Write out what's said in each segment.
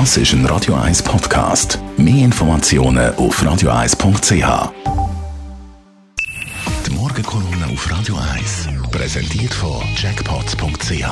Das ist ein Radio 1 Podcast. Mehr Informationen auf radio1.ch. Die Morgenkolumne auf Radio 1 präsentiert von Jackpots.ch.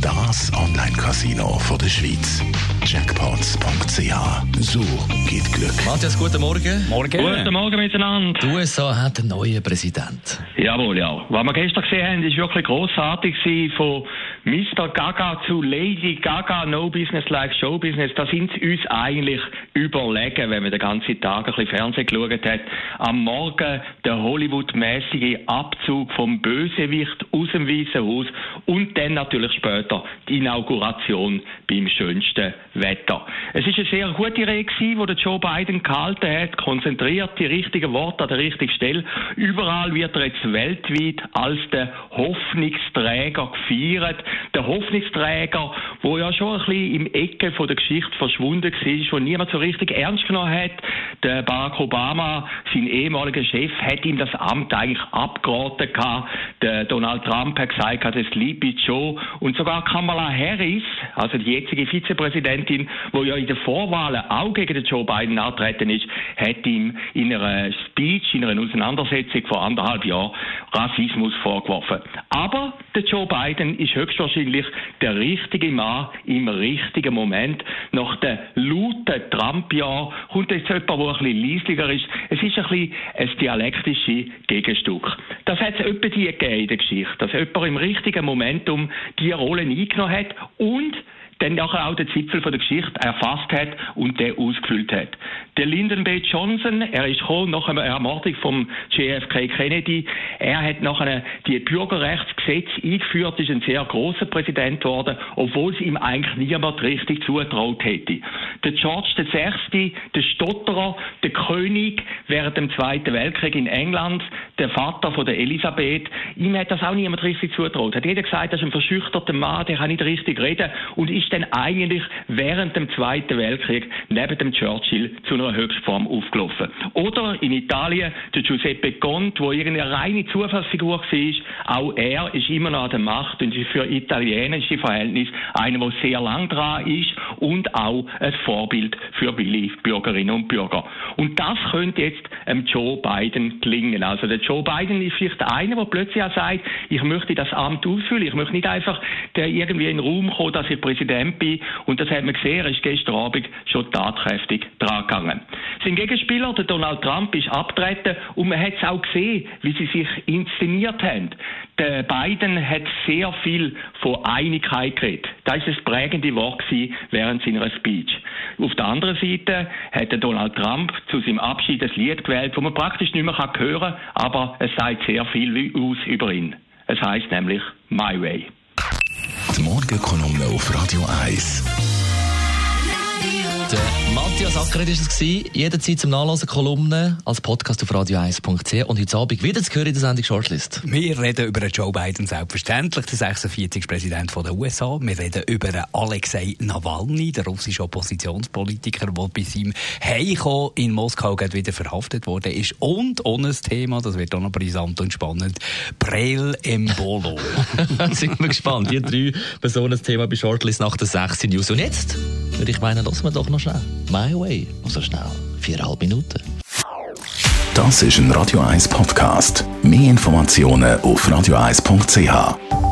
Das Online-Casino der Schweiz. Jackpots.ch. So geht Glück. Matthias, guten Morgen. Morgen. Guten Morgen miteinander. Die USA hat einen neuen Präsident. Jawohl, ja. Was wir gestern gesehen haben, ist wirklich grossartig von Mr. Gaga zu Lady Gaga, No Business Like Show Business. Da sind sie uns eigentlich überlegen, wenn man den ganzen Tag ein bisschen Fernsehen geschaut hat. Am Morgen der Hollywood-mäßige Abzug vom Bösewicht aus dem Weißen Haus und dann natürlich später die Inauguration beim schönsten Wetter. Es ist eine sehr gute Rede die Joe Biden gehalten hat, konzentriert die richtigen Worte an der richtigen Stelle. Überall wird er jetzt weltweit als der Hoffnungsträger gefeiert. Der Hoffnungsträger, wo ja schon ein bisschen im Ecke von der Geschichte verschwunden war, wo niemand so richtig ernst genommen hat. Der Barack Obama, sein ehemaliger Chef, hat ihm das Amt eigentlich abgeraten gehabt. Der Donald Trump hat gesagt, das liebe Joe. Und sogar Kamala Harris, also die jetzige Vizepräsidentin, wo ja in den Vorwahlen auch gegen den Joe Biden antreten ist, hat ihm in einer Speech, in einer Auseinandersetzung vor anderthalb Jahren Rassismus vorgeworfen. Aber der Joe Biden ist höchstwahrscheinlich der richtige Mann im richtigen Moment. Nach dem lauten Trump-Jahr kommt jetzt jemand, der ein bisschen leislicher ist. Es ist ein bisschen ein dialektisches Gegenstück. Das hat es etwa die gegeben in der Geschichte, dass jemand im richtigen Momentum die Rolle eingenommen hat und dann auch den Zipfel der Geschichte erfasst hat und der ausgefüllt hat. Der Lyndon B. Johnson, er ist gekommen nach einer Ermordung vom JFK Kennedy. Er hat nachher die Bürgerrechtsgesetze eingeführt, ist ein sehr großer Präsident geworden, obwohl es ihm eigentlich niemand richtig zutraut hätte. Der George VI., der Stotterer, der König während dem Zweiten Weltkrieg in England, der Vater von der Elisabeth, ihm hat das auch niemand richtig zutraut. Hat jeder gesagt, das ist ein verschüchterter Mann, der kann nicht richtig reden und ist dann eigentlich während dem Zweiten Weltkrieg neben dem Churchill zu einer Höchstform aufgelaufen. Oder in Italien der Giuseppe Conte, wo irgendeine reine Zufallsfigur war, auch er ist immer noch an der Macht und ist für italienische Verhältnisse einer, der sehr lang dran ist und auch ein Vorbild für viele Bürgerinnen und Bürger. Und das könnte jetzt Joe Biden gelingen. Also der Joe Biden ist vielleicht einer, der plötzlich auch sagt, ich möchte das Amt ausfüllen, ich möchte nicht einfach der irgendwie in den Raum kommen, dass ich Präsident bin. Und das hat man gesehen, er ist gestern Abend schon tatkräftig dran gegangen. Sein Gegenspieler, der Donald Trump, ist abgetreten und man hat es auch gesehen, wie sie sich inszeniert haben. Der Biden hat sehr viel von Einigkeit geredet. Das ist das prägende Wort während seiner Speech. Auf der anderen Seite hat Donald Trump zu seinem Abschied ein Lied gewählt, das man praktisch nicht mehr hören kann, aber es sagt sehr viel aus über ihn. Es heißt nämlich My Way. Die Morgenkolumne auf Radio 1. Der Matthias Ackeret war es. Jederzeit zum Nachlesen Kolumnen als Podcast auf radio1.ch und heute Abend wieder zu hören in der Sendung Shortlist. Wir reden über Joe Biden selbstverständlich, der 46. Präsident der USA. Wir reden über Alexei Nawalny, der russische Oppositionspolitiker, der bei seinem Heimkommen in Moskau wieder verhaftet worden ist. Und ohne Thema, das wird auch noch brisant und spannend, Prel Embolo. Sind wir gespannt. Die drei Personen das Thema bei Shortlist nach der 16 News. Und jetzt würde ich meinen, lassen wir doch noch schnell. My Way, also schnell, viereinhalb Minuten. Das ist ein Radio 1 Podcast. Mehr Informationen auf radio1.ch.